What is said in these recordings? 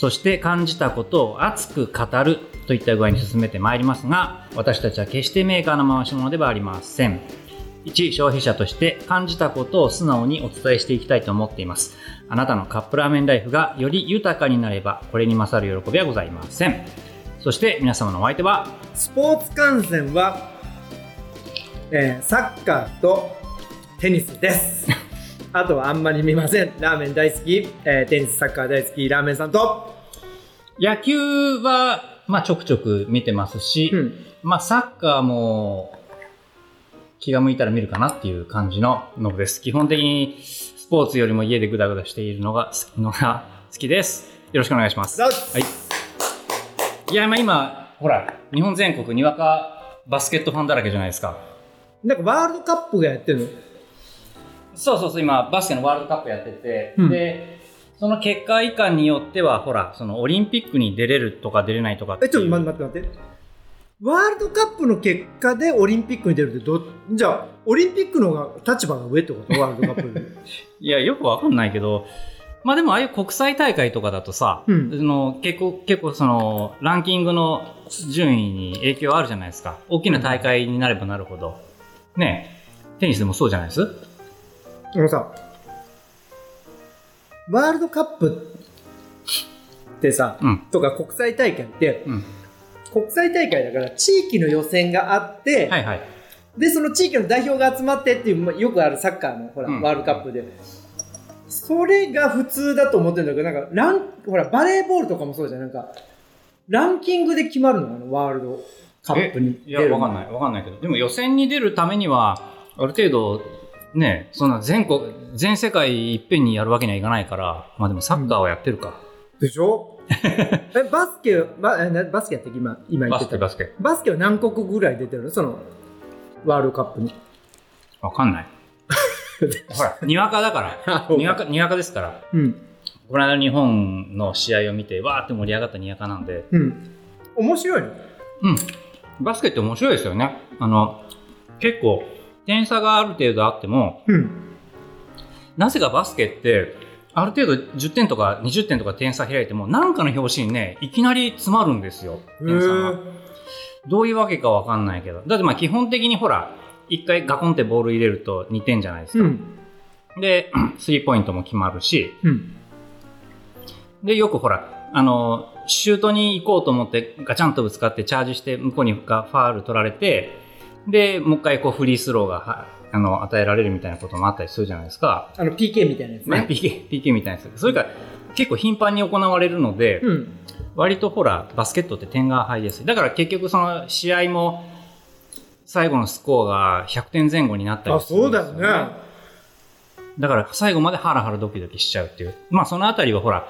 そして感じたことを熱く語るといった具合に進めてまいりますが私たちは決してメーカーの回し物ではありません。一消費者として感じたことを素直にお伝えしていきたいと思っています。あなたのカップラーメンライフがより豊かになればこれに勝る喜びはございません。そして皆様のお相手はスポーツ観戦は、えーサッカーとテニスです。あとはあんまり見ません。ラーメン大好き、えーテニス、サッカー大好き、ラーメンさんと、野球は、まあ、ちょくちょく見てますし、うんまあ、サッカーも気が向いたら見るかなっていう感じのノブです。基本的にスポーツよりも家でグダグダしているのが好きのが好きです。よろしくお願いします。はい。いや、まあ今、ほら、日本全国にわかバスケットファンだらけじゃないですか。なんかワールドカップがやってるの？そうそうそう、今、バスケのワールドカップやってて、うんで、その結果以下によっては、ほら、そのオリンピックに出れるとか出れないとかってえ、ちょっと待って待って。ワールドカップの結果でオリンピックに出るってど、じゃあ、オリンピックの方が立場が上ってこと？ワールドカップ いや、よくわかんないけど、まあでもああいう国際大会とかだとさ、うんその結構、結構その、ランキングの順位に影響あるじゃないですか。大きな大会になればなるほど。ねえテニスでもそうじゃないです？あのさ、ワールドカップってさ、うん。とか国際大会って、うん。国際大会だから地域の予選があって、はいはい。でその地域の代表が集まってっていうまあよくあるサッカーのほら、うんワールドカップでそれが普通だと思ってるんだけどなんかランほらバレーボールとかもそうじゃんなんかランキングで決まるの？あのワールドカップにいや、わかんない。わかんないけど。でも予選に出るためには、ある程度、ね、そんな全国、全世界いっぺんにやるわけにはいかないから、まあでもサッカーはやってるか。でしょ？えバスケババスケやって今今言バってたスケバスケ。バスケは何国ぐらい出てるの？そのワールドカップにわかんない。ほら、にわかだから。にわか、にわかですから。うんこの間日本の試合を見て、わーって盛り上がったにわかなんで、うん面白いの？うん。バスケって面白いですよね。あの、結構、点差がある程度あっても、うんなぜかバスケって、ある程度10点とか20点とか点差開いても、なんかの表紙にね、いきなり詰まるんですよ。点差が。どういうわけかわかんないけど。だってまあ基本的にほら、一回ガコンってボール入れると2点じゃないですか。うんで、スリーポイントも決まるし、うんで、よくほら、あの、シュートに行こうと思ってガチャンとぶつかってチャージして向こうにがファール取られて、で、もう一回こうフリースローがはあの与えられるみたいなこともあったりするじゃないですか。あの PK みたいなやつまあね PK、PK みたいなやつ。それから結構頻繁に行われるので、うん割とほら、バスケットって点が入りやすい。だから結局その試合も最後のスコアが100点前後になったりあするんそうですよ、だよねだから最後までハラハラドキドキしちゃうっていう。まあそのあたりはほら、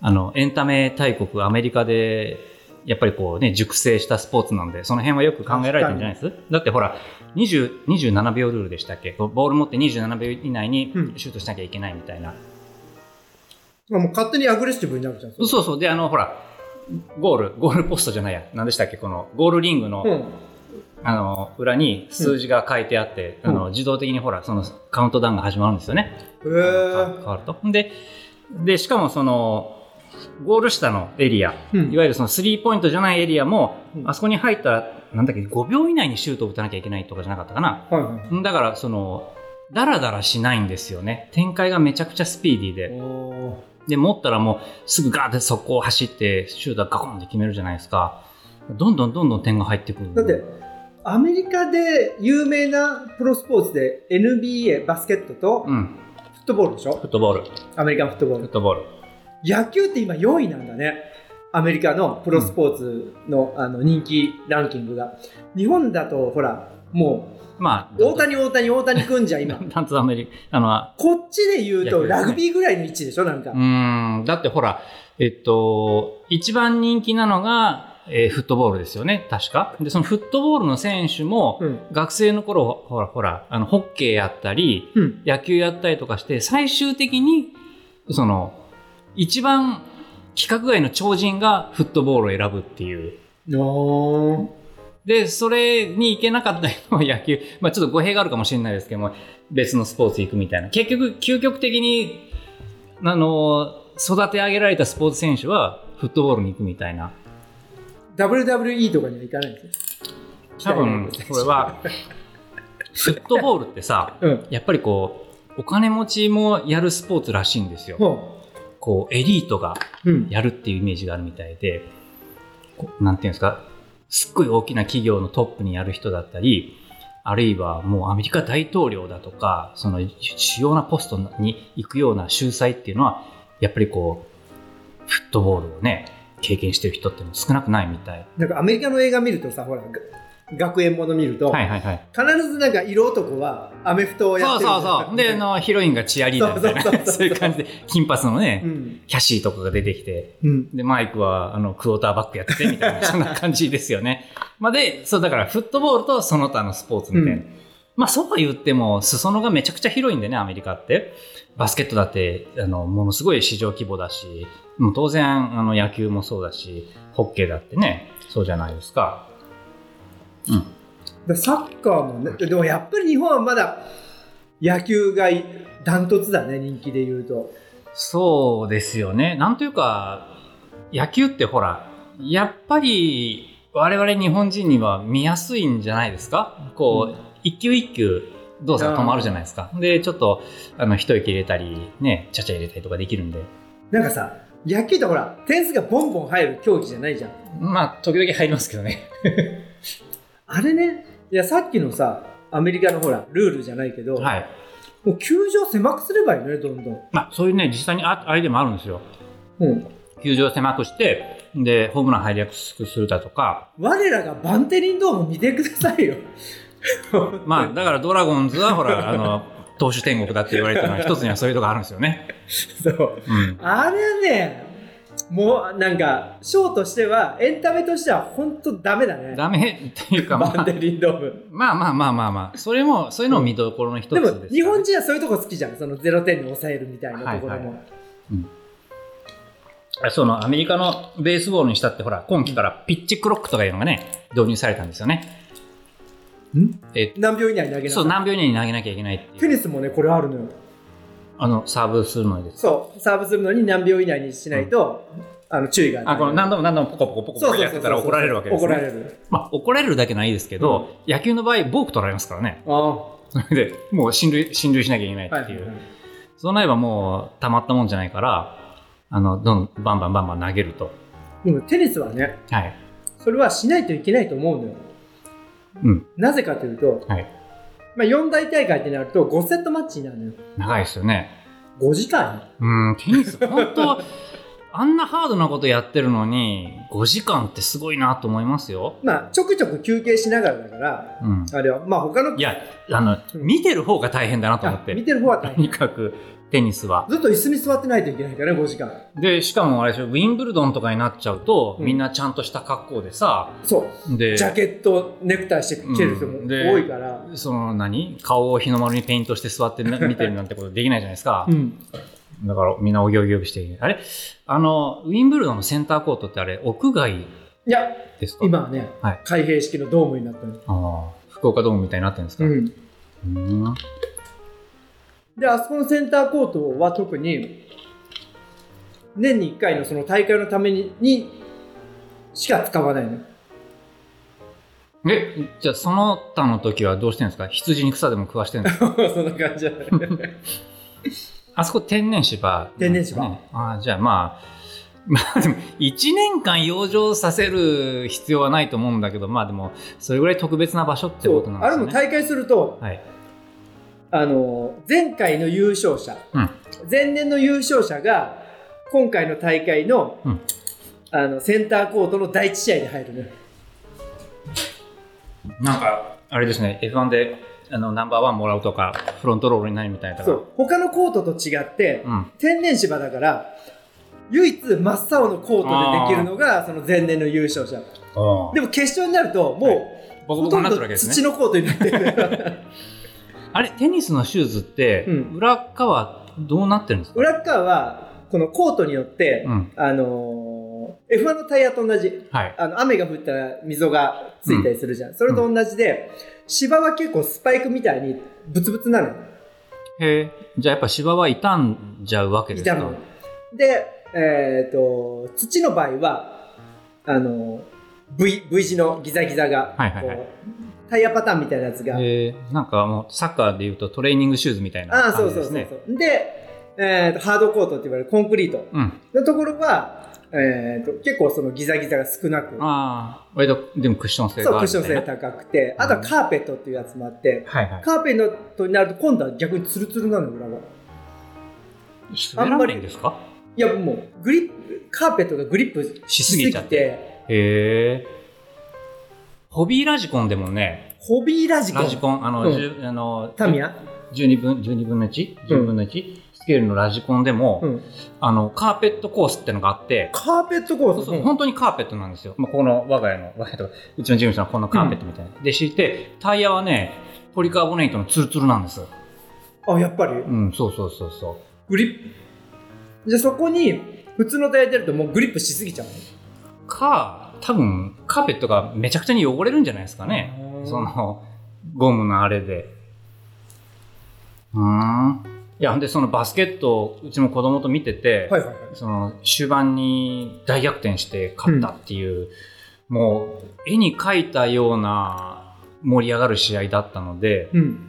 あの、エンタメ大国アメリカで、やっぱりこうね、熟成したスポーツなんで、その辺はよく考えられてるんじゃないです？だってほら、20 27秒ルールでしたっけ？ボール持って27秒以内にうんシュートしなきゃいけないみたいな。もう勝手にアグレッシブになるじゃんそうそう。で、あの、ほら、ゴール、ゴールポストじゃないや。何でしたっけ？この、ゴールリングの、うんあの、裏に数字が書いてあって、うんあの、自動的にほら、そのカウントダウンが始まるんですよね。へ変ーわると。で、で、しかもその、ゴール下のエリア、うんいわゆるそのスリーポイントじゃないエリアも、うんあそこに入ったら、なんだっけ、5秒以内にシュートを打たなきゃいけないとかじゃなかったかな。はいはいだから、その、ダラダラしないんですよね。展開がめちゃくちゃスピーディーで。で、持ったらもうすぐガーって速攻走って、シュートガコンって決めるじゃないですか。どんどんどんどん点が入ってくる。だってアメリカで有名なプロスポーツで NBA バスケットとうん。フットボールでしょ？フットボール。アメリカンフットボールフットボール。野球って今4位なんだね。アメリカのプロスポーツの,、あの人気ランキングが。日本だとほらもまあ、う大谷大谷大谷くんじゃん今。ダンツアメリカ、あの、こっちで言うとラグビーぐらいの位置でしょなんか、うーん、だってほら、えっと、一番人気なのが、えーフットボールですよね、確か。で、そのフットボールの選手も、うん。学生の頃、ほら、ほら、あの、ホッケーやったり、うん。野球やったりとかして、最終的に、その、一番規格外の超人がフットボールを選ぶっていう。で、それに行けなかった人は野球、まあちょっと語弊があるかもしれないですけども、別のスポーツ行くみたいな。結局、究極的に、あの、育て上げられたスポーツ選手は、フットボールに行くみたいな。WWE とかには行かないんですよ。多分、これは、フットボールってさ、うん。やっぱりこう、お金持ちもやるスポーツらしいんですよ。ほこう、エリートが。やるっていうイメージがあるみたいで、こうなんていうんですか、すっごい大きな企業のトップにやる人だったり、あるいはもうアメリカ大統領だとか、その主要なポストに行くような秀才っていうのは、やっぱりこう、フットボールをね、経験してる人って少なくないみたい。なんかアメリカの映画見るとさ、ほら、が学園もの見ると、はいはいはい。必ずなんか色男はアメフトをやそうってるそうそう。で、あの、ヒロインがチアリーダーみたいな、そうそうそうそう そういう感じで、金髪のね、うん。キャシーとかが出てきて、うん。で、マイクは、あの、クォーターバックやってて、みたいな、そんな感じですよね。まあ、で、そう、だから、フットボールとその他のスポーツみたいな。うんまあ、そうは言っても、裾野がめちゃくちゃ広いんでね、アメリカって。バスケットだって、あの、ものすごい市場規模だし、もう当然、あの、野球もそうだし、ホッケーだってね、そうじゃないですか。うん。でサッカーもね、でもやっぱり日本はまだ野球がダントツだね、人気で言うと。そうですよね。なんというか、野球ってほら、やっぱり我々日本人には見やすいんじゃないですか？こう、うん一球一球動作が止まるじゃないですか。で、ちょっと、あの、一息入れたり、ね、ちゃちゃ入れたりとかできるんで。なんかさ、野球ってほら、点数がボンボン入る競技じゃないじゃん。まあ、時々入りますけどね。あれね、いや、さっきのさ、アメリカのほら、ルールじゃないけど、はい。もう球場狭くすればいいのね、どんどん。まあ、そういうね、実際にあアイデアもあるんですよ。うん。球場を狭くして、で、ホームラン入りやすくするだとか、我らがバンテリンドーム見てくださいよ。まあ、だからドラゴンズはほら、あの、投手天国だって言われてるのは一つにはそういうとこあるんですよね。そう。うん。あれね、もうなんか、ショーとしては、エンタメとしては本当ダメだね。ダメっていうか、まあバンテ、リンドーム。まあまあまあまあまあ、それも、そういうのも見どころの一つでです、も、日本人はそういうとこ好きじゃん。その0点に抑えるみたいなところも。はいはいそのアメリカのベースボールにしたって、ほら、今季からピッチクロックとかいうのがね、導入されたんですよね。ん？え何秒以内に投げなそう、さい。何秒以内に投げなきゃいけない。テニスもね、これあるのよ。あの、サーブするのにです。そう、サーブするのに何秒以内にしないと、あの注意があ、この何度も何度もポコポコポコポコやってたら怒られるわけですね。怒られる。まあ、怒られるだけないいですけど、野球の場合、ボーク取られますからね。ああ。それで、もう進塁、進塁しなきゃいけないはいっていう。そうなればもう、たまったもんじゃないから、あの、どん、バンバンバンバン投げると。でもテニスはね、はい。それはしないといけないと思うのよ。うん。なぜかというと、はい。まあ、4大大会ってなると5セットマッチになるのよ。長いですよね。5時間うん、テニス、本当 あんなハードなことやってるのに、5時間ってすごいなと思いますよ。まあ、ちょくちょく休憩しながらだから、うん。あれは、まあ他のい、や、あの、見てる方が大変だなと思って。あ見てる方は大と変。にかく、テニスは。ずっと椅子に座ってないといけないからね、5時間。で、しかもあれでしょ、ウィンブルドンとかになっちゃうと、うんみんなちゃんとした格好でさ、そう。で、ジャケット、ネクタイして着てる人もうんで多いから。その何？顔を日の丸にペイントして座ってな 見てるなんてことできないじゃないですか。うん。だからみんなおぎおぎおぎして。あれ？あの、ウィンブルドンのセンターコートってあれ、屋外いや、ですか？今はね、はい開閉式のドームになったの。ああ、福岡ドームみたいになってるんですか、うん。うんで、あそこのセンターコートは特に、年に1回のその大会のためににしか使わないの。え、じゃあその他の時はどうしてるんですか？羊に草でも食わしてるんですか？そんな感じじゃない。あそこ天然芝、天然芝ね。ああ、じゃあまあ、まあでも、1年間養生させる必要はないと思うんだけど、まあでも、それぐらい特別な場所ってことなんですね。あれも大会すると、はい。あの、前回の優勝者、うん。前年の優勝者が、今回の大会の、うん。あの、センターコートの第一試合で入るね。なんか、あれですね、F1 であのナンバーワンもらうとか、フロントロールになるみたいな。そう。他のコートと違って、うん。天然芝だから、唯一真っ青のコートでできるのがその前年の優勝者。でも決勝になるともう、ボコボコになってほとんど土のコートになってる あれテニスのシューズって、うん。裏側どうなってるんですか？裏側はこのコートによって、うん。あのー F1 のタイヤと同じ。はい。あの雨が降ったら溝がついたりするじゃん、それと同じで、芝は結構スパイクみたいにブツブツなのよ。へえ。じゃあやっぱ芝は傷んじゃうわけですか？痛むで、えっと土の場合はあの v, v 字のギザギザが、はいはいはい。こうタイヤパターンみたいなやつが、へえなんかもうサッカーでいうとトレーニングシューズみたいなああそ感うそうそう。じですね。そうで、えーとハードコートって言われるコンクリート。うん。のところは、えー、と結構そのギザギザが少なく。ああ割とでもクッション性そうがあるクッション性高くて。あとはカーペットっていうやつもあって、はいはい。カーペットになると今度は逆にツルツルなの裏が滑らないんですか？いやもうグリップカーペットがグリップしすぎちゃって。へえホビーラジコンでもねホビーラジコン？ラジコンあの、うん。あのタミヤ？12分 ,12 分の 1?10 分の 1? スケールのラジコンでも、うん。あのカーペットコースってのがあってカーペットコース？そうそう本当にカーペットなんですよ、まあ、この我が家の我が家とかうちの事務所のこのカーペットみたいな、で敷いてタイヤはねポリカーボネートのツルツルなんです。あやっぱり？うんそうそうそうそう。グリップ。じゃあそこに普通のタイヤ出るともうグリップしすぎちゃうの？か多分カーペットがめちゃくちゃに汚れるんじゃないですかね。うん。そのゴムのあれで。うーん。いやでそのバスケットをうちも子供と見てて、はいはいはい。その終盤に大逆転して勝ったっていう、もう絵に描いたような盛り上がる試合だったのでうん。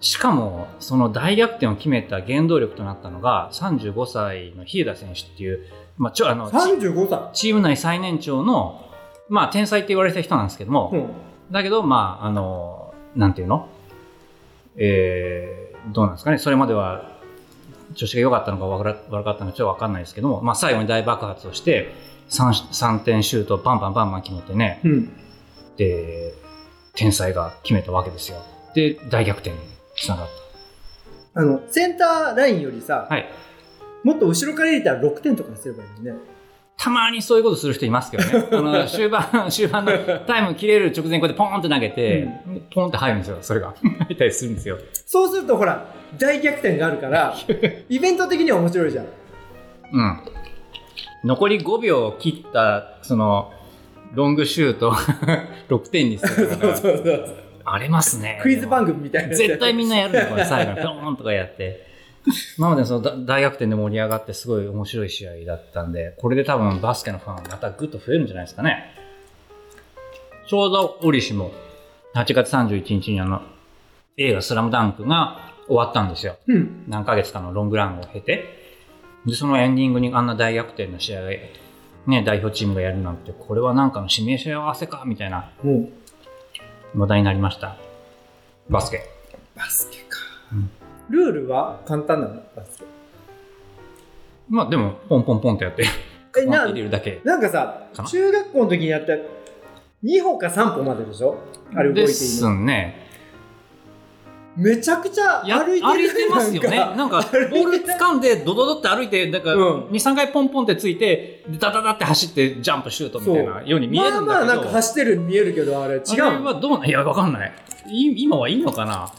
しかもその大逆転を決めた原動力となったのが35歳の日枝選手っていう、まあ、ちょあのチ35歳。チーム内最年長の、まあ、天才って言われた人なんですけども、うん。だけどまああのなんていうの？えーどうなんですかね？それまでは調子が良かったのか悪かったのかちょっと分かんないですけども、まあ、最後に大爆発をして 3, 3点シュートをバンバンバンバン決めてね。うん。で天才が決めたわけですよ。で大逆転につながっあのセンターラインよりさ、たはい。もっと後ろから入れたら6点とかすればいいのねたまにそういうことする人いますけどね。あの、終盤、終盤のタイム切れる直前こうやってポーンって投げて、ポンって入るんですよ、それが。入ったりするんですよ。そうするとほら大逆転があるから イベント的には面白いじゃんうん。残り5秒切った、その、ロングシュート6点にするそうそうありますね。クイズ番組みたいな絶対みんなやるんだよ、これ最後に。ポーンとかやって。なので、そのだ大逆転で盛り上がって、すごい面白い試合だったんで、これで多分バスケのファンまたぐっと増えるんじゃないですかね。ちょうど折しも、8月31日にあの、映画スラムダンクが終わったんですよ。うん何ヶ月かのロングランを経て。で、そのエンディングにあんな大逆転の試合が、ね、代表チームがやるなんて、これはなんかの指名者合わせか、みたいな話題になりました。バスケ。バスケか、うんルールは簡単なの？バスケまあでも、ポンポンポンってやって、入れるだけ。なんかさ中学校の時にやった2歩か3歩まででしょ？あれ動いていいですのね。めちゃくちゃや歩いてる。歩いてますよね。なんか、ボール掴んで、ドドドって歩いて、なんか、うん。2、3回ポンポンってついて、でダダダって走って、ジャンプシュートみたいなように見えるんだけど。まあまあなんか走ってる見えるけどあれ違うあれはどうなんいや、わかんない。い今はいいのかな？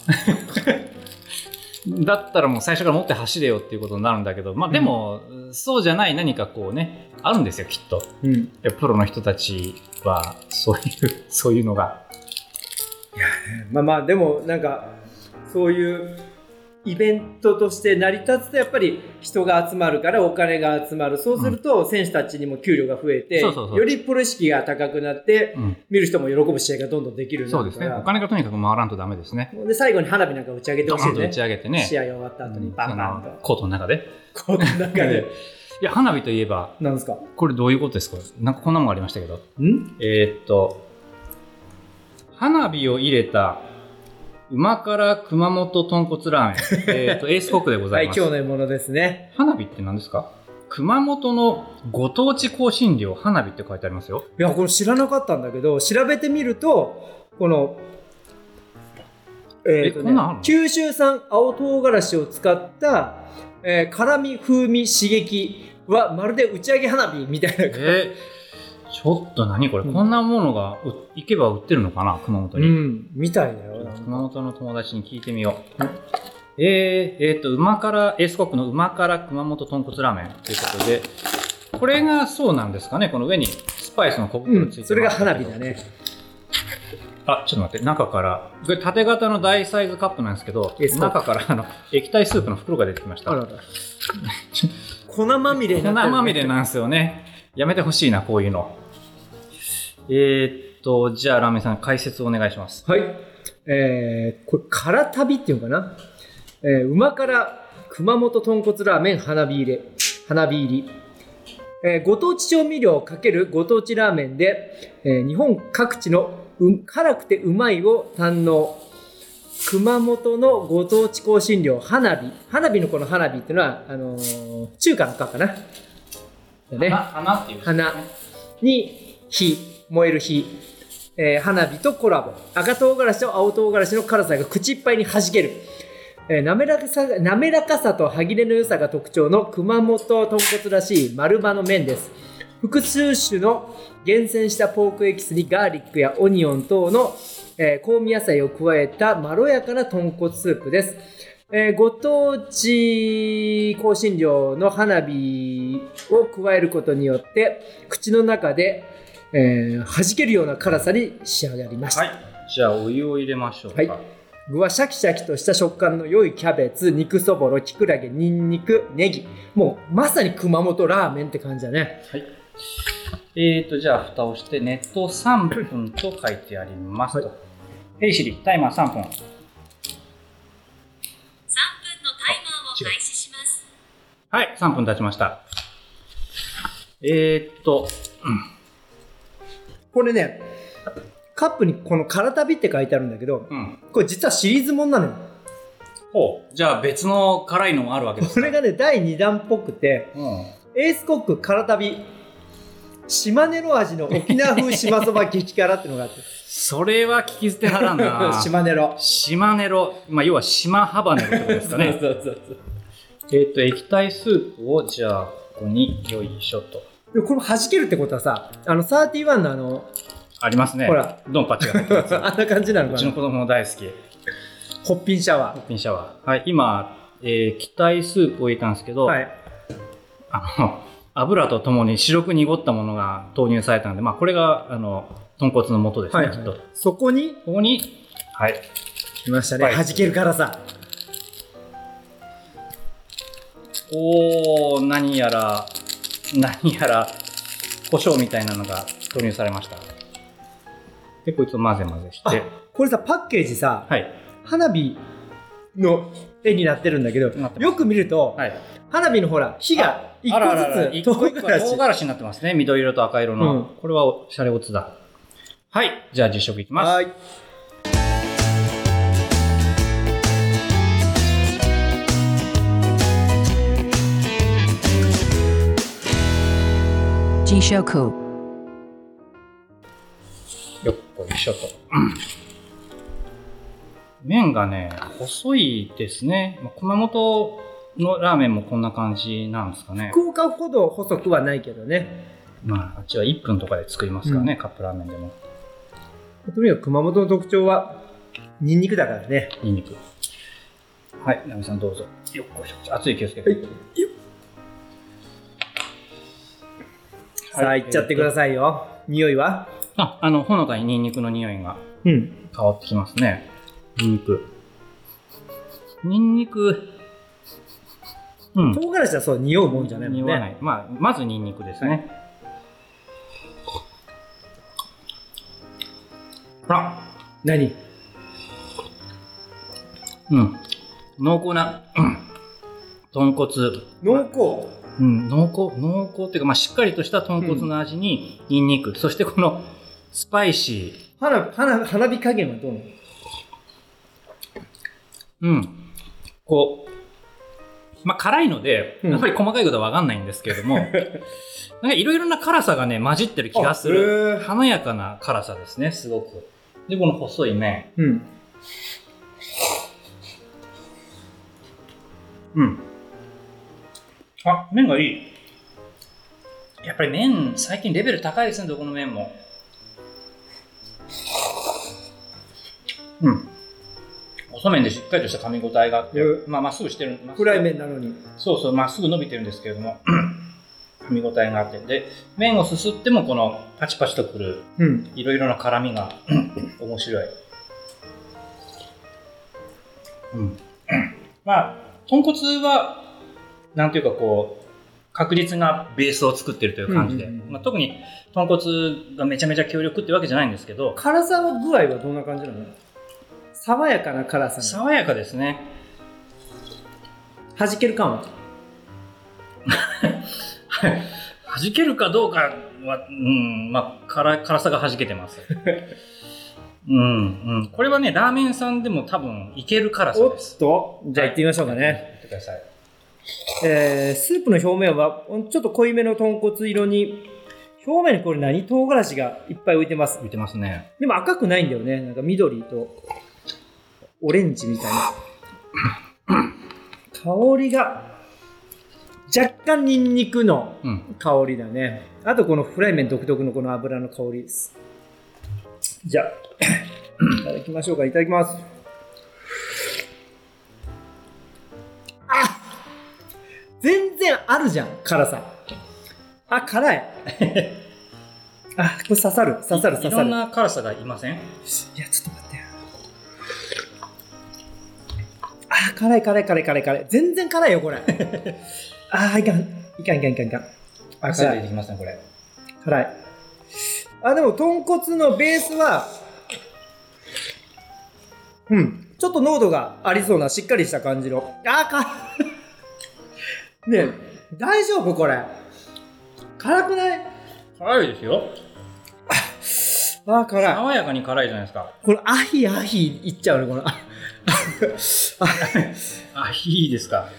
だったらもう最初から持って走れよっていうことになるんだけど、まあでも、そうじゃない何かこうね、あるんですよ、きっと。うん、いやプロの人たちは、そういう、そういうのが。まあまあでもなんかそういうイベントとして成り立つとやっぱり人が集まるからお金が集まるそうすると選手たちにも給料が増えてよりプロ意識が高くなってうん。見る人も喜ぶ試合がどんどんできるそうですね。お金がとにかく回らんとダメですね。で最後に花火なんか打ち上げてほしいねち上げてね。試合終わった後にバンバンとコートの中で。この中で いや、花火といえば、なんですか？これどういうことですか？なんかこんなもんありましたけど。ん？えーっと、花火を入れた、旨辛熊本豚骨ラーメン。えーっと、エースコックでござはいいます。今日の獲物ですね花火って何ですか？熊本のご当地香辛料花火って書いてありますよ。いやこれ知らなかったんだけど調べてみるとこのえーとね九州産青唐辛子を使ったえー辛み風味刺激はまるで打ち上げ花火みたいな感じえちょっと何これ、うんこんなものがう行けば売ってるのかな熊本うに、んみたいだよ熊本の友達に聞いてみよう。えー、えーと、馬から、エースコックの馬から熊本豚骨ラーメン。ということで、これがそうなんですかねこの上にスパイスの小うん袋ついてます。けどそれが花火だね。あ、ちょっと待って、中から、これ縦型の大サイズカップなんですけど中からあの液体スープの袋が出てきました。粉まみれに粉まみれなんですよね。やめてほしいな、こういうの。えーっと、じゃあラーメンさん解説をお願いします。はい。えー、これ、から旅っていうのかな？えー、馬から熊本豚骨ラーメン花火入れ、花火入り。えーご当地調味料×ご当地ラーメンで、えー日本各地のう辛くてうまいを堪能。熊本のご当地香辛料、花火。花火のこの花火っていうのは、あのー中華のかかな？だね。花花っていう。花。に火。燃える火、えー花火とコラボ。赤唐辛子と青唐辛子の辛さが口いっぱいに弾ける、えー滑らかさ滑らかさと歯切れの良さが特徴の熊本豚骨らしい丸葉の麺です。複数種の厳選したポークエキスにガーリックやオニオン等の、えー香味野菜を加えたまろやかな豚骨スープです。えーご当地香辛料の花火を加えることによって口の中で、えー弾けるような辛さに仕上がりました、はい。じゃあお湯を入れましょうか。はい具はシャキシャキとした食感の良いキャベツ肉そぼろきくらげにんにくネギもうまさに熊本ラーメンって感じだねはい。えーと、じゃあ、蓋をして、熱湯3分と書いてありますと。はヘイシリ、タイマー3分。3分のタイマーを開始します。はい、3分経ちました。えーっと、これねカップにこの「から旅」って書いてあるんだけどうん。これ実はシリーズもんなのよほう。じゃあ、別の辛いのもあるわけですこれがね第2弾っぽくてうん。エースコックから旅島根の味の沖縄風島そば激辛ってのがあってそれは聞き捨てならんな。島根ロ島ネロ、まあ、要は島ハバネロってことですかね。そうそうそうえーっと、液体スープを、じゃあ、ここに、よいしょと。でもこれ弾けるってことはさあの31のあのありますね。ほら。ドンパチが入ってるやつ。あんな感じなのうかなちの子供も大好き。ホッピンシャワピンシャワー。はい、今、えー液体スープを入れたんですけど、ーはいあの、油とともに白く濁ったものが投入されたので、まあ、これが、あの、豚骨の素ですね、はいきっと。そこにここに、はい。来ましたねはい弾ける辛さおー、何やら、何やら、胡椒みたいなのが投入されました。で、こいつを混ぜ混ぜしあて、これさパッケージさはい。花火の絵になってるんだけどなってますよく見るとはい。花火のほら火が一あららら個ずつ唐一個唐辛子辛子になってますね。緑色と赤色の。うんこれはおシャレオツだ。はい。じゃあ実食いきます。はいよっこいしょと。麺がね、細いですね。まあ熊本のラーメンもこんな感じなんですかね。福岡ほど細くはないけどねまあ、あっちは1分とかで作りますからね、カップラーメンでも。とにかく熊本の特徴はニンニクだからねニンニク。はい、ナミさんどうぞ。よっこいしょ。熱い気をつけて。さあいっちゃってくだい。さいよ匂いは？あ、あの、ほのかにニンニクの匂いがうん変わってきますね。ニンニク。ニンニク。うん。唐辛子はそう匂うもんじゃないもんね匂わない。まあ、まずニンニクですね。あ何？うん。濃厚な、うん豚骨。濃厚うん、濃厚、濃厚っていうか、まあ、しっかりとした豚骨の味に、ニンニク、そしてこの、スパイシ花花花火加減はどうなの？ー。うん。こう、まあ、辛いので、うんやっぱり細かいことはわかんないんですけれども、なんかいろいろな辛さがね、混じってる気がする。ー華やかな辛さですね、すごく。で、この細い麺。うんうん。あ、麺がいい。やっぱり麺、最近レベル高いですね、どこの麺も。うん。細麺でしっかりとした噛み応えがあってう、まあ、まっすぐしてる。まっすぐフライ麺なのに。そうそう、まっすぐ伸びてるんですけれども、噛み応えがあって。で、麺をすすっても、このパチパチとくる、うん。いろいろな辛みが 面白い。うん。まあ、豚骨は、なんていうかこう、確実なベースを作ってるという感じで、うんうんうんまあ、特に豚骨がめちゃめちゃ強力ってわけじゃないんですけど、辛さの具合はどんな感じなの？爽やかな辛さ爽やかですね。弾ける感は 弾けるかどうかは、うん、まあ、辛辛さが弾けてます。うん、うん。これはね、ラーメンさんでも多分いける辛さおっです。とじゃあ行ってみましょうかね。やってください。えー、スープの表面はちょっと濃いめの豚骨色に表面にこれ何唐辛子がいっぱい浮いてます。浮いてますね。でも赤くないんだよね。なんか緑とオレンジみたいな。香りが若干ニンニクのうん。香りだね。あとこのフライ麺独特のこの油の香りです。じゃあ いただきましょうか。いただきます全然あるじゃん辛さ。あ辛い。あこれ刺さる刺さる刺いろんさるな辛さがいません？いやちょっと待って。よあ辛い辛い辛い辛い辛い。全然辛いよこれ。あーいかん。いかんいかんいかん。いかんあ辛い。出てきますね、これ。辛い。あでも豚骨のベースはうん。ちょっと濃度がありそうなしっかりした感じの。あーかねえ大丈夫？これ。辛くない？辛いですよ。あー辛い。爽やかに辛いじゃないですか。これアヒアヒいっちゃうねこの。ああ、いいですか。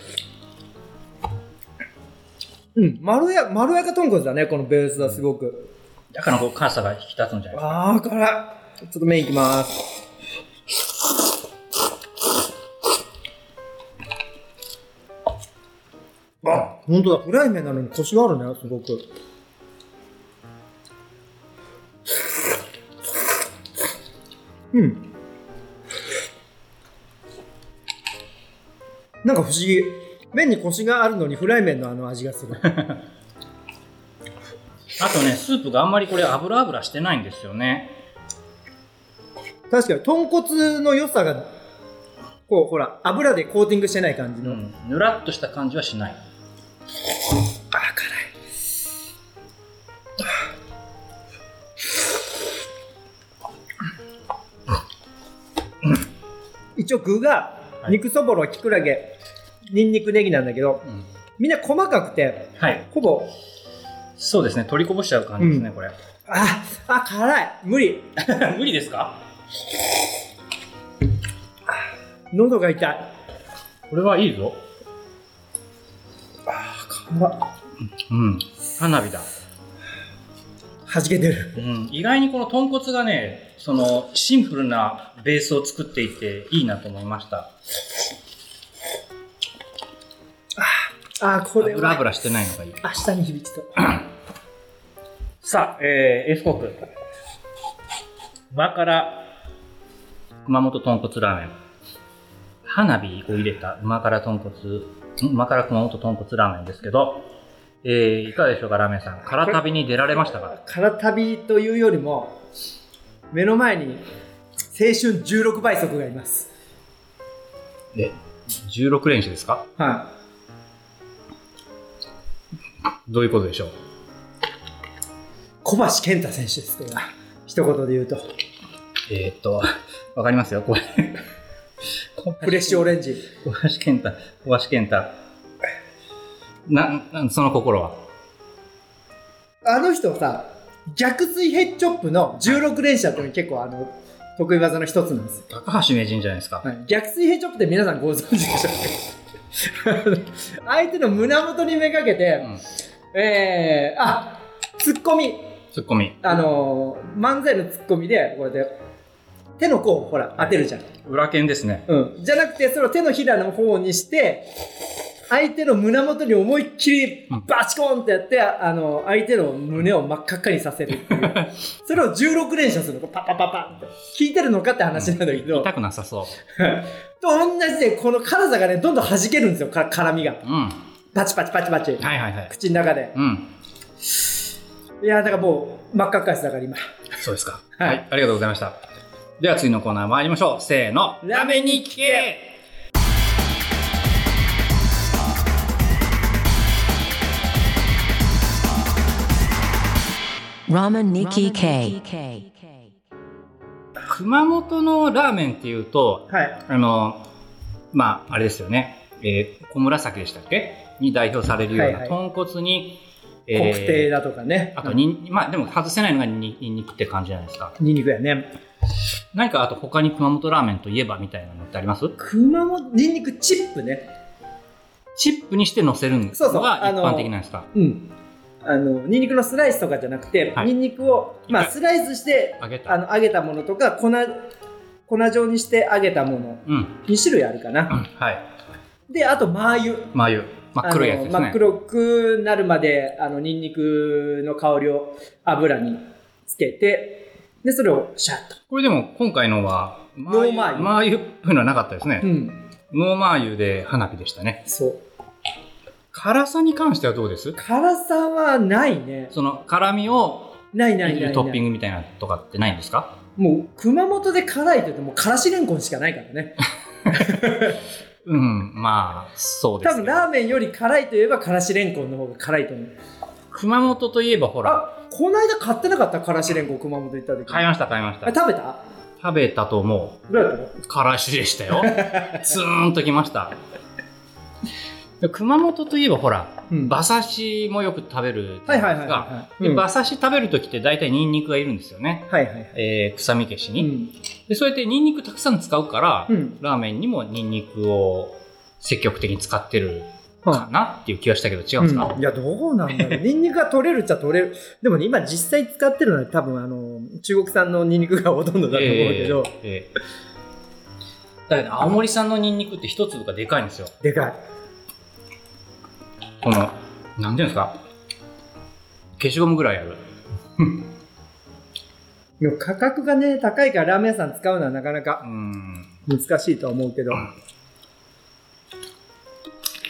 うんまろやまろやか豚骨だねこのベースはすごく。だからこう辛さが引き立つんじゃないですか。あー辛い。ちょっと麺いきますあ本当だフライ麺なのにコシがあるねすごくうんなんか不思議麺にコシがあるのにフライ麺のあの味がする あとね、スープがあんまりこれ油油してないんですよね。確かに豚骨の良さがこうほら油でコーティングしてない感じの、うん。ぬらっとした感じはしない。一応具がはい肉そぼろきくらげにんにくネギなんだけどうん。みんな細かくてはい。ほぼそうですね。取りこぼしちゃう感じですね、これ。ああ辛い無理 無理ですか？喉が痛いこれはいいぞ。辛っうん。花火だ。はじけてるうん。意外にこの豚骨がね、その、シンプルなベースを作っていていいなと思いました。あーこれは油油してないのがいい。明日に響きそうさあ、えー、エースコック。旨辛熊本豚骨ラーメン。花火を入れた旨辛豚骨、ん？旨辛熊本豚骨ラーメンですけど、えー、いかがでしょうか、ラーメンさん。辛旅に出られましたか？空旅というよりも目の前に青春16倍速がいます。え、16連射ですか？はどういうことでしょう？い小橋健太選手ですこれは。一言で言うと。えー、っと、わかりますよ、これ。フレッシュオレンジ。小橋健太、小橋健太。な、なその心は？あの人さ逆水ヘッチョップの16連射って結構あの得意技の一つなんですよ、高橋名人じゃないですか。はい、逆水ヘッチョップって皆さんご存知でしょうか？相手の胸元にめがけて、うん。えー、あツッコミツッコミ。あのー漫才のツッコミでこれで手の甲をほら当てるじゃん裏剣ですね。うん、じゃなくてそれを手のひらの方にして相手の胸元に思いっきりうんバチコンってやって、あの、相手の胸を真っ赤っかにさせるっていう。それを16連射するの。パパパパって。効いてるのかって話なんだけど。痛くなさそと 同じで、この辛さがね、どんどん弾けるんですよ、か辛みが。う。うん。はパチパチパチパチ。いはいはい。口の中で。うん。いやー、だからもう、真っ赤っかです、だから今。そうですか。はいはい。ありがとうございました。では次のコーナー参りましょう。せーの。ラーメンに聞け熊本のラーメンっていうと、はい。あの、まあ、あれですよね。えー、小紫でしたっけ？に代表されるようはいはない豚骨に、え国ー定だとかね。あとにん、まあでも外せないのがににんにくって感じじゃないですか。ニンニクやね。何かあと他に熊本ラーメンといえばみたいなのってあります？熊本、ニンニクチップね。チップにして乗せるのが一般的なんですか？うん。あの、ニンニクのスライスとかじゃなくて、はいニンニクを、まあ、はいスライスして、揚げた。あの、揚げたものとか、粉、粉状にして揚げたもの、うん。2種類あるかな。はい。で、あと、マー油。真っ黒いやつ真っ黒くなるまで、あの、ニンニクの香りを油につけて、で、それをシャッと。これでも今回のは、ノーマー油マー油っぽいのはなかったですね。うん。ノーマー油で花火でしたね。そう。辛さに関してはどうです？辛さはないね。その辛みをないないないない。トッピングみたいなとかってないんですか？もう、熊本で辛いって言っても、からしれんこんしかないからね。うん、まあ、そうです。多分、ラーメンより辛いといえば、からしれんこんの方が辛いと思う。熊本といえばほら、あ、この間買ってなかったからしれんこん熊本行った時。買いました買いましあ、た。食べた？食べたと思う。どうやったの？辛子でしたよ。ツーンときました。で熊本といえばほら、うん馬刺しもよく食べるじゃないですか。馬刺し食べるときって大体ニンニクがいるんですよね。はいはいはい。えー臭み消しに、うん。で。そうやってニンニクたくさん使うから、うん。ラーメンにもニンニクを積極的に使ってるはかなっていう気がしたけど違うんですか、うんいや、どうなんだろう。ニンニクが取れるっちゃ取れる。でもね、今実際使ってるのは多分、あの、中国産のニンニクがほとんどだと思うけど、えーえーだけど青森産のニンニクって一粒がでかいんですよ。でかい。この、なんていうんですか、消しゴムぐらいある。でも価格がね、高いからラーメン屋さん使うのはなかなうかん。難しいとは思うけど。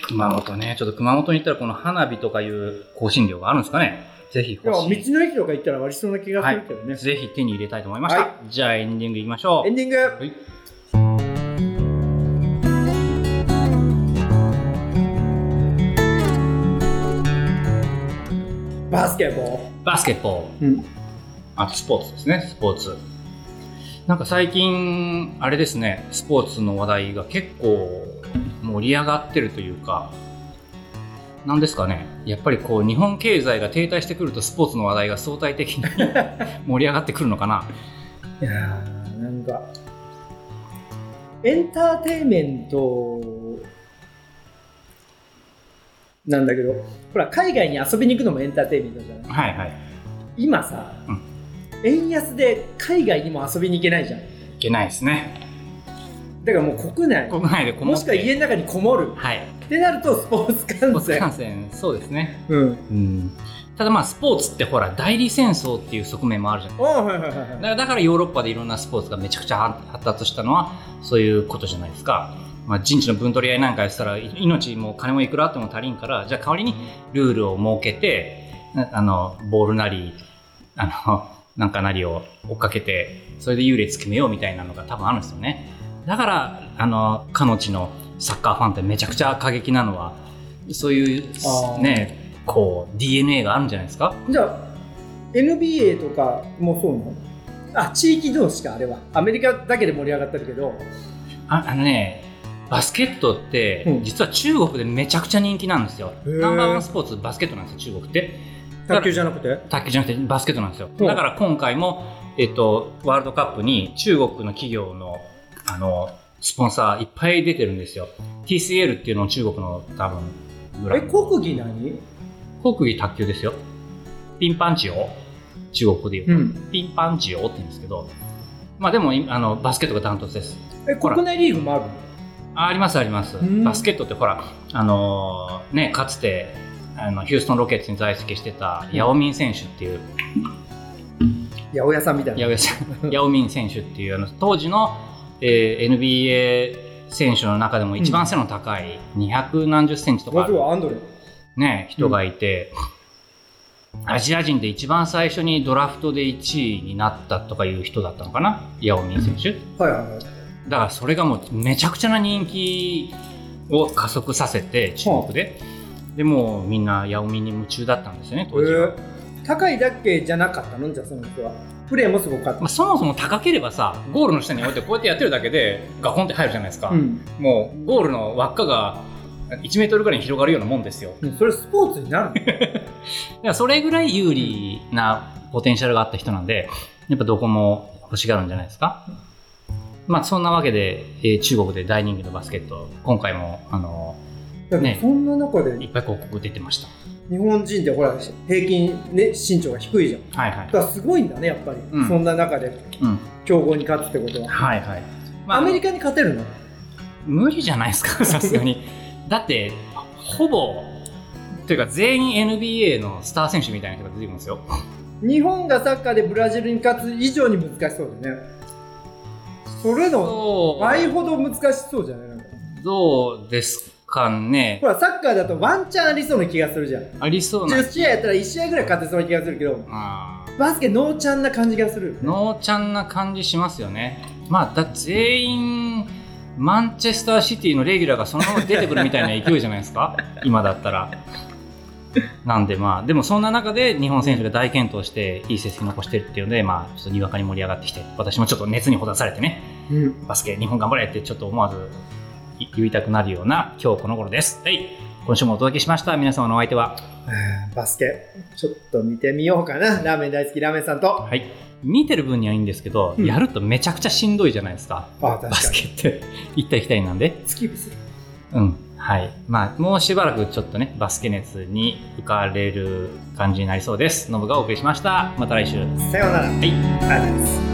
熊本ね、ちょっと熊本に行ったらこの花火とかいう香辛料があるんですかね？ぜひ道欲しい。の駅とか行ったら割りそうな気がするけどね。ぜひ手に入れたいと思いました。はじゃあエンディングいきましょう。エンディング、はいバスケボバスケット。ール。うん。あとスポーツですね、スポーツ。なんか最近、あれですね、スポーツの話題が結構盛り上がってるというか、なんですかね、やっぱりこう日本経済が停滞してくるとスポーツの話題が相対的に 盛り上がってくるのかな。いやーなんか、エンターテインメントなんだけど、ほら、海外に遊びに行くのもエンターテインメントじゃない？はいはい。今さ、うん円安で海外にも遊びに行けないじゃん。いけないですね。だからもう国内、国内でこもしくは家の中にこもる。はい。ってなるとスポーツスポー観戦。ツ観戦、そうですね。うん。うん。ただまあスポーツってほら、代理戦争っていう側面もあるじゃないああ、はいはいはいだはい。からだからヨーロッパでいろんなスポーツがめちゃくちゃ発達したのはそういうことじゃないですか。まあ、人知の分取り合いなんかやったらい命も金もいくらあっても足りんからじゃあ代わりにルールを設けてなあのボールなりあのなんかなりを追っかけてそれで優劣決めようみたいなのが多分あるんですよね。だからあのかの地のサッカーファンってめちゃくちゃ過激なのはそういうねこう DNA があるんじゃないですか？じゃあ、NBA とかもそうなの？あ、地域同士か、あれは。アメリカだけで盛り上がってるけど、ああのね、バスケットって、うん実は中国でめちゃくちゃ人気なんですよ。ナンバーワンスポーツ、バスケットなんですよ、中国って。卓球じゃなくて？卓球じゃなくてバスケットなんですよ。うんだから今回も、えっと、ワールドカップに中国の企業の、あの、スポンサーいっぱい出てるんですよ。TCL っていうのを中国の多分、え。国技何？国技卓球ですよ。ピンパンチオ中国語で言うと。ん。ピンパンチオって言うんですけど、まあでも、いあの、バスケットがダントツです。え、国内リーグもあるの？あありますあります。ん。バスケットってほらあのーねかつてあのヒューストン・ロケッツに在籍してたヤオミン選手っていう。八百屋さんみたいな。ヤオさん。ヤオミン選手っていうあの当時の、えー NBA 選手の中でも一番背の高い200何十センチとかまある、ずはアンドレ。ね、人がいて、アジア人で一番最初にドラフトで1位になったとかいう人だったのかな？ヤオミン選手。はいはいはいだからそれがもうめちゃくちゃな人気を加速させて中国で、でもうみんなヤオミンに夢中だったんですよね当時は、えー高いだけじゃなかったの？じゃあその人は。プレーもすごかった。まあ、そもそも高ければさゴールの下に置いてこうやってやってるだけでガコンって入るじゃないですか、うん。もうゴールの輪っかが1メートルぐらいに広がるようなもんですよ。それスポーツになるの？だからそれぐらい有利なポテンシャルがあった人なんでやっぱどこも欲しがるんじゃないですかまあそんなわけで、えー中国で大人気のバスケット今回もあのねそんな中でいっぱい広告出てました。日本人ってほら平均、ね、身長が低いじゃん。はいはい。だからすごいんだねやっぱり、うん。そんな中でうん。強豪に勝つってことは、はいはい、まあ、アメリカに勝てるの？無理じゃないですか さすがに。だってほぼというか全員 NBA のスター選手みたいな人が出てくるんですよ。日本がサッカーでブラジルに勝つ以上に難しそうだよねそれの倍ほど難しそうじゃない？なんか。どうですかね。ほらサッカーだとワンチャンありそうな気がするじゃん。ありそうな。10試合やったら1試合ぐらい勝てそうな気がするけどあーバスケノーチャンな感じがするノーちゃんな感じしますよね。まあだ全員マンチェスターシティのレギュラーがそのまま出てくるみたいな勢いじゃないですか？今だったらなんでまあでもそんな中で日本選手が大健闘していい成績残してるっていうのでまあちょっとにわかに盛り上がってきて私もちょっと熱にほだされてねうん。バスケ日本頑張れってちょっと思わず言いたくなるような今日この頃です。はい。今週もお届けしました。皆様のお相手は？バスケちょっと見てみようかな。ラーメン大好きラーメンさんと。はい。見てる分にはいいんですけど、うん。やるとめちゃくちゃしんどいじゃないですか。バスにケって。行ったり来たりなんで。スキップする。うんはい。まあもうしばらくちょっとねバスケ熱に浮かれる感じになりそうです。ノブがお送りしました。また来週。さようなら、はい。ありがとうございます